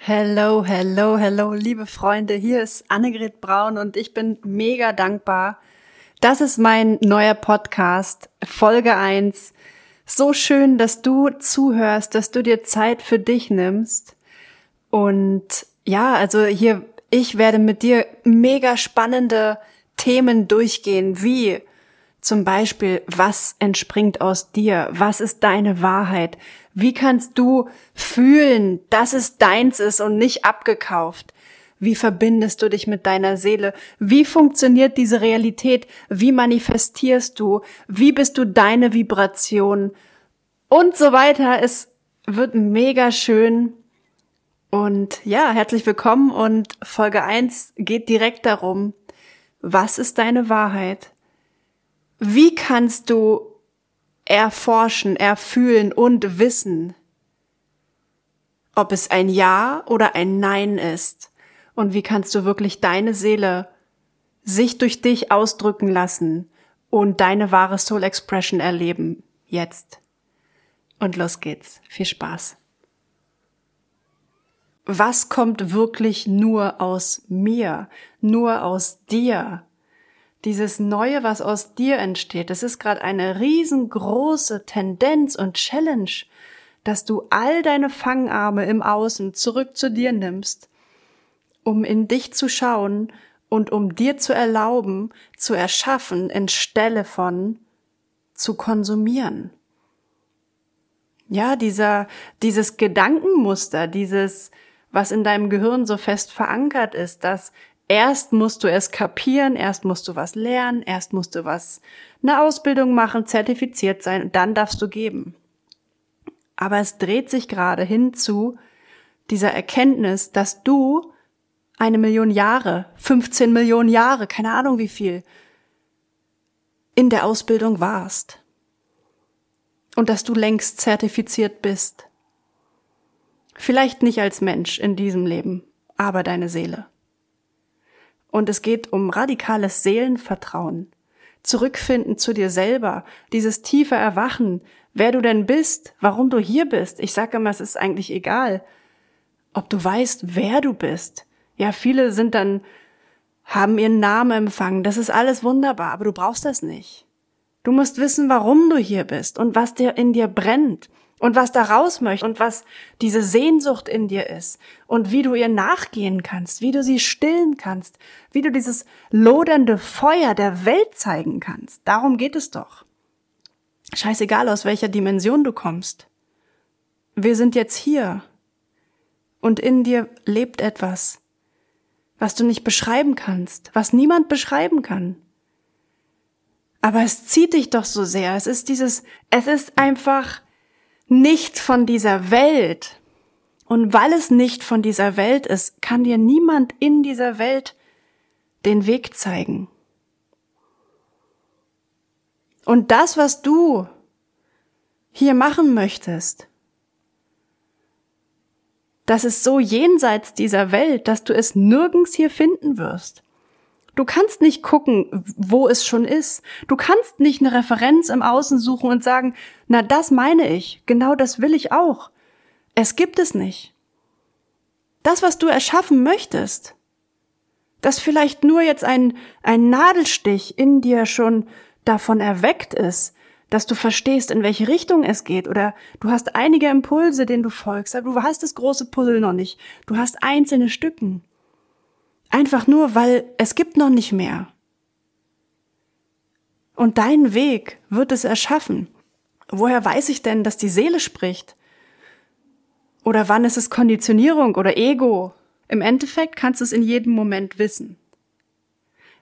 Hello, hello, hello, liebe Freunde. Hier ist Annegret Braun und ich bin mega dankbar. Das ist mein neuer Podcast, Folge 1. So schön, dass du zuhörst, dass du dir Zeit für dich nimmst. Und ja, also hier, ich werde mit dir mega spannende Themen durchgehen, wie zum Beispiel, was entspringt aus dir? Was ist deine Wahrheit? Wie kannst du fühlen, dass es deins ist und nicht abgekauft? Wie verbindest du dich mit deiner Seele? Wie funktioniert diese Realität? Wie manifestierst du? Wie bist du deine Vibration? Und so weiter. Es wird mega schön. Und ja, herzlich willkommen und Folge 1 geht direkt darum, was ist deine Wahrheit? Wie kannst du erforschen, erfühlen und wissen, ob es ein Ja oder ein Nein ist? Und wie kannst du wirklich deine Seele sich durch dich ausdrücken lassen und deine wahre Soul Expression erleben? Jetzt. Und los geht's. Viel Spaß. Was kommt wirklich nur aus mir, nur aus dir? Dieses Neue, was aus dir entsteht, das ist gerade eine riesengroße Tendenz und Challenge, dass du all deine Fangarme im Außen zurück zu dir nimmst, um in dich zu schauen und um dir zu erlauben, zu erschaffen, anstelle von zu konsumieren. Ja, dieser, dieses Gedankenmuster, dieses, was in deinem Gehirn so fest verankert ist, dass erst musst du es kapieren, erst musst du was lernen, erst musst du was, eine Ausbildung machen, zertifiziert sein und dann darfst du geben. Aber es dreht sich gerade hin zu dieser Erkenntnis, dass du eine Million Jahre, 15 Millionen Jahre, keine Ahnung wie viel, in der Ausbildung warst. Und dass du längst zertifiziert bist. Vielleicht nicht als Mensch in diesem Leben, aber deine Seele. Und es geht um radikales Seelenvertrauen. Zurückfinden zu dir selber, dieses tiefe Erwachen, wer du denn bist, warum du hier bist. Ich sage immer, es ist eigentlich egal, ob du weißt, wer du bist. Ja, viele sind dann, haben ihren Namen empfangen. Das ist alles wunderbar, aber du brauchst das nicht. Du musst wissen, warum du hier bist und was dir in dir brennt und was da raus möchte und was diese Sehnsucht in dir ist und wie du ihr nachgehen kannst, wie du sie stillen kannst, wie du dieses lodernde Feuer der Welt zeigen kannst. Darum geht es doch. Scheißegal, aus welcher Dimension du kommst. Wir sind jetzt hier und in dir lebt etwas, was du nicht beschreiben kannst, was niemand beschreiben kann. Aber es zieht dich doch so sehr. Es ist dieses, es ist einfach nicht von dieser Welt. Und weil es nicht von dieser Welt ist, kann dir niemand in dieser Welt den Weg zeigen. Und das, was du hier machen möchtest, das ist so jenseits dieser Welt, dass du es nirgends hier finden wirst. Du kannst nicht gucken, wo es schon ist. Du kannst nicht eine Referenz im Außen suchen und sagen, na, das meine ich, genau das will ich auch. Es gibt es nicht. Das, was du erschaffen möchtest, dass vielleicht nur jetzt ein, ein Nadelstich in dir schon davon erweckt ist, dass du verstehst, in welche Richtung es geht, oder du hast einige Impulse, denen du folgst, aber du hast das große Puzzle noch nicht. Du hast einzelne Stücken. Einfach nur, weil es gibt noch nicht mehr. Und dein Weg wird es erschaffen. Woher weiß ich denn, dass die Seele spricht? Oder wann ist es Konditionierung oder Ego? Im Endeffekt kannst du es in jedem Moment wissen.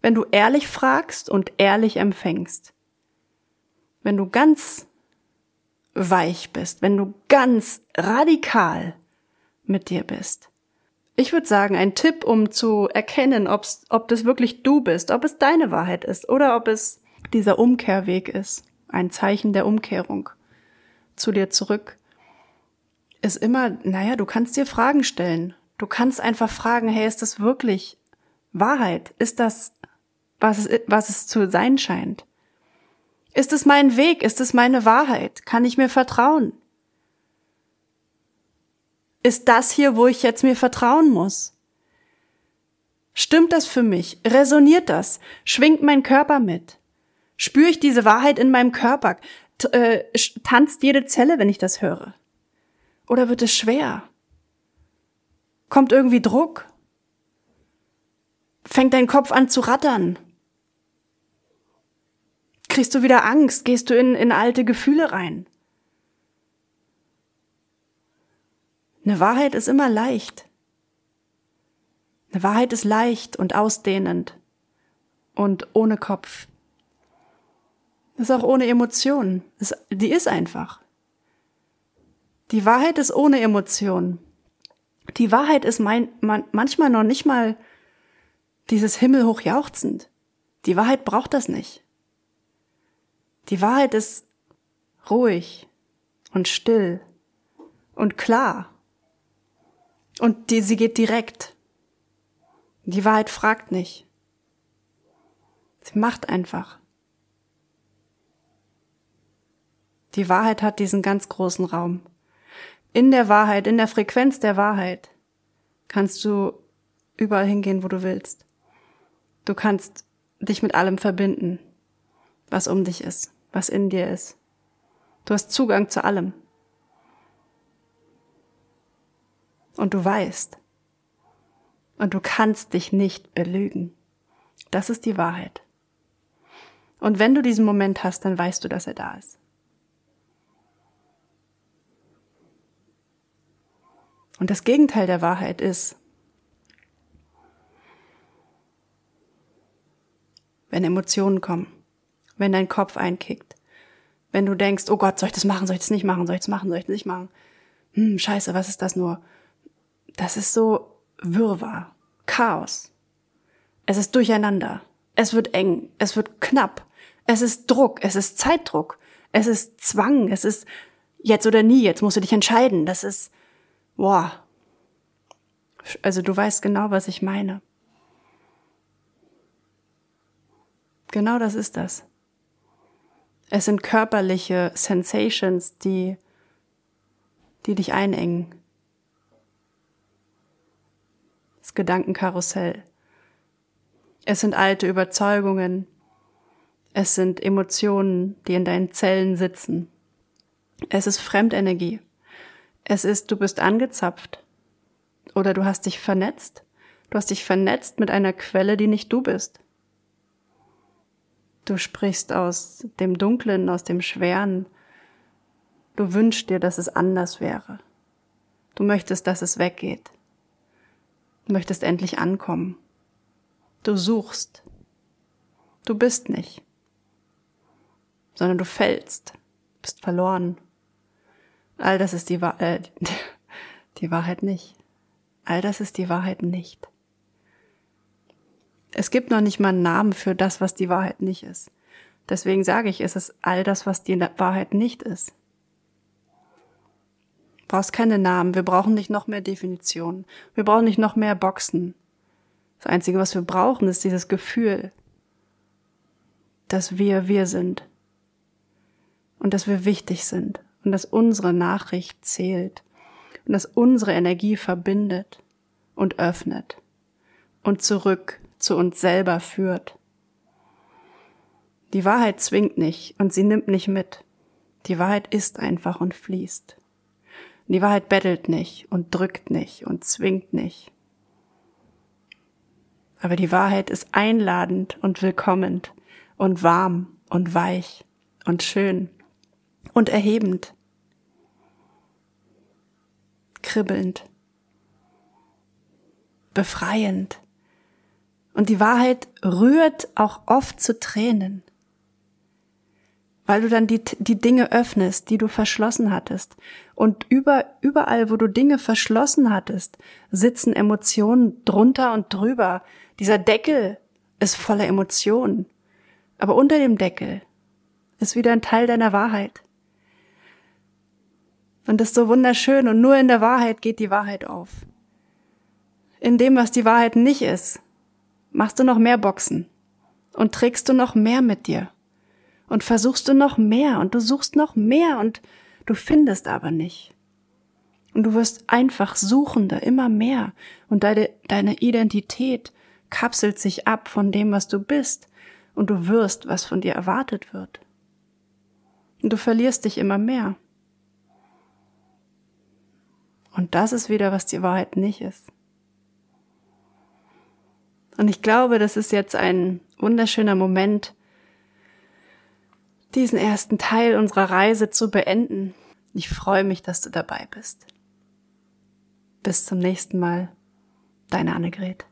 Wenn du ehrlich fragst und ehrlich empfängst. Wenn du ganz weich bist, wenn du ganz radikal mit dir bist. Ich würde sagen, ein Tipp, um zu erkennen, ob's, ob das wirklich du bist, ob es deine Wahrheit ist oder ob es dieser Umkehrweg ist, ein Zeichen der Umkehrung zu dir zurück, ist immer, naja, du kannst dir Fragen stellen. Du kannst einfach fragen, hey, ist das wirklich Wahrheit? Ist das, was es, was es zu sein scheint? Ist es mein Weg? Ist es meine Wahrheit? Kann ich mir vertrauen? Ist das hier, wo ich jetzt mir vertrauen muss? Stimmt das für mich? Resoniert das? Schwingt mein Körper mit? Spüre ich diese Wahrheit in meinem Körper? T äh, tanzt jede Zelle, wenn ich das höre? Oder wird es schwer? Kommt irgendwie Druck? Fängt dein Kopf an zu rattern? Kriegst du wieder Angst? Gehst du in, in alte Gefühle rein? Eine Wahrheit ist immer leicht. Eine Wahrheit ist leicht und ausdehnend und ohne Kopf. Ist auch ohne Emotionen. Die ist einfach. Die Wahrheit ist ohne Emotionen. Die Wahrheit ist mein, man, manchmal noch nicht mal dieses himmelhoch jauchzend. Die Wahrheit braucht das nicht. Die Wahrheit ist ruhig und still und klar. Und die, sie geht direkt. Die Wahrheit fragt nicht. Sie macht einfach. Die Wahrheit hat diesen ganz großen Raum. In der Wahrheit, in der Frequenz der Wahrheit kannst du überall hingehen, wo du willst. Du kannst dich mit allem verbinden, was um dich ist, was in dir ist. Du hast Zugang zu allem. Und du weißt. Und du kannst dich nicht belügen. Das ist die Wahrheit. Und wenn du diesen Moment hast, dann weißt du, dass er da ist. Und das Gegenteil der Wahrheit ist, wenn Emotionen kommen, wenn dein Kopf einkickt, wenn du denkst, oh Gott, soll ich das machen, soll ich das nicht machen, soll ich das machen, soll ich das nicht machen? Hm, scheiße, was ist das nur? Das ist so Wirrwarr, Chaos. Es ist Durcheinander. Es wird eng. Es wird knapp. Es ist Druck. Es ist Zeitdruck. Es ist Zwang. Es ist jetzt oder nie. Jetzt musst du dich entscheiden. Das ist, boah. Also du weißt genau, was ich meine. Genau das ist das. Es sind körperliche Sensations, die, die dich einengen. Gedankenkarussell. Es sind alte Überzeugungen. Es sind Emotionen, die in deinen Zellen sitzen. Es ist Fremdenergie. Es ist, du bist angezapft. Oder du hast dich vernetzt. Du hast dich vernetzt mit einer Quelle, die nicht du bist. Du sprichst aus dem Dunklen, aus dem Schweren. Du wünschst dir, dass es anders wäre. Du möchtest, dass es weggeht. Du möchtest endlich ankommen. Du suchst. Du bist nicht, sondern du fällst, bist verloren. All das ist die, Wahr äh, die Wahrheit nicht. All das ist die Wahrheit nicht. Es gibt noch nicht mal einen Namen für das, was die Wahrheit nicht ist. Deswegen sage ich, es ist all das, was die Wahrheit nicht ist. Brauchst keine Namen, wir brauchen nicht noch mehr Definitionen, wir brauchen nicht noch mehr Boxen. Das Einzige, was wir brauchen, ist dieses Gefühl, dass wir wir sind und dass wir wichtig sind und dass unsere Nachricht zählt und dass unsere Energie verbindet und öffnet und zurück zu uns selber führt. Die Wahrheit zwingt nicht und sie nimmt nicht mit. Die Wahrheit ist einfach und fließt. Die Wahrheit bettelt nicht und drückt nicht und zwingt nicht. Aber die Wahrheit ist einladend und willkommend und warm und weich und schön und erhebend, kribbelnd, befreiend und die Wahrheit rührt auch oft zu Tränen, weil du dann die, die Dinge öffnest, die du verschlossen hattest. Und über, überall, wo du Dinge verschlossen hattest, sitzen Emotionen drunter und drüber. Dieser Deckel ist voller Emotionen. Aber unter dem Deckel ist wieder ein Teil deiner Wahrheit. Und das ist so wunderschön und nur in der Wahrheit geht die Wahrheit auf. In dem, was die Wahrheit nicht ist, machst du noch mehr Boxen und trägst du noch mehr mit dir und versuchst du noch mehr und du suchst noch mehr und du findest aber nicht. Und du wirst einfach suchender, immer mehr. Und deine, deine Identität kapselt sich ab von dem, was du bist. Und du wirst, was von dir erwartet wird. Und du verlierst dich immer mehr. Und das ist wieder, was die Wahrheit nicht ist. Und ich glaube, das ist jetzt ein wunderschöner Moment, diesen ersten Teil unserer Reise zu beenden. Ich freue mich, dass du dabei bist. Bis zum nächsten Mal. Deine Annegret.